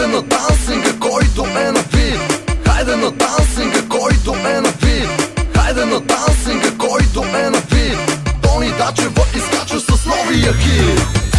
Хайде на дансинга, който е на бит Хайде на дансинга, който е на бит Хайде на дансинга, който е на бит Тони Дачева изкача с новия хит.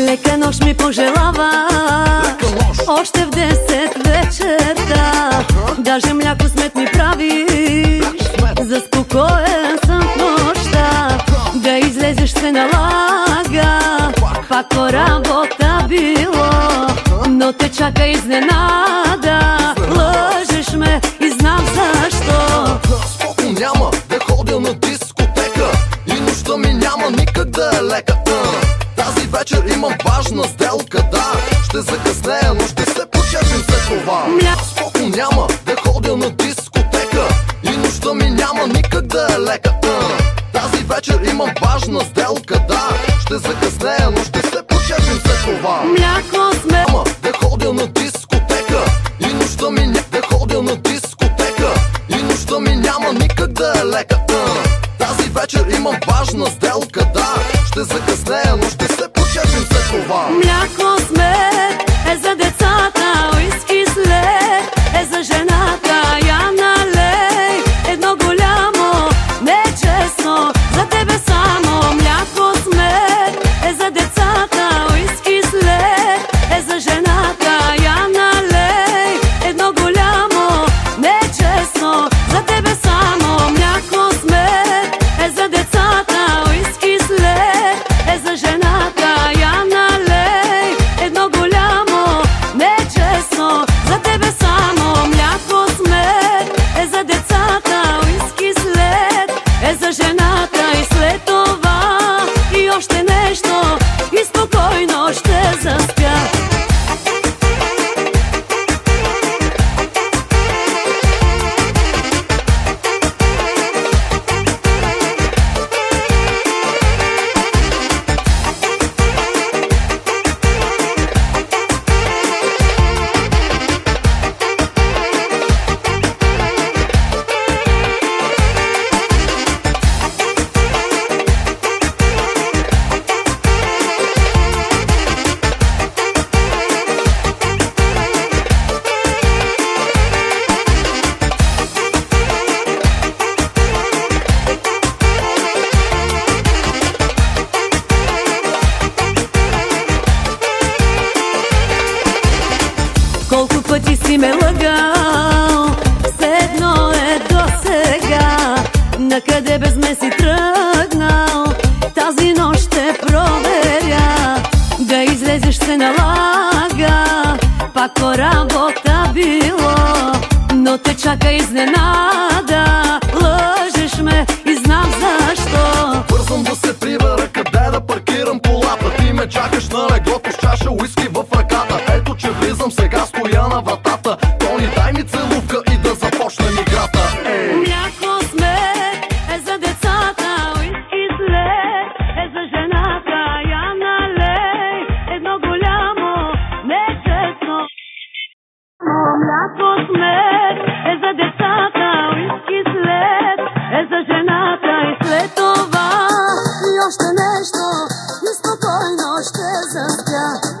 Лека нощ, ми пожелава Още в 10 вечерта. Даже мляко смет ми прави За спокоен съм в нощта. Да излезеш се налага. Пак. По работа било. Но те чака изненада Ще закъснея, но ще се почепим след това. Споко няма да ходя на дискотека. И нощта ми няма никак да е лека. Тази вечер имам важна сделка, да. Ще закъснея, но ще се почепим след това. Мляко сме. Няма да ходя на дискотека. И нощта ми няма да ходя на дискотека. И нощта ми няма никак да е лека. Тази вечер имам важна сделка, да. Ще закъснея, но ще се това. Мляко смет е за децата, уиски след си ме лъгал. Все едно е до сега. Накъде без ме си тръгнал? Тази нощ ще проверя. Да излезеш се налага. Пак по работа било. Но те чака изненада. Лъжеш ме yeah.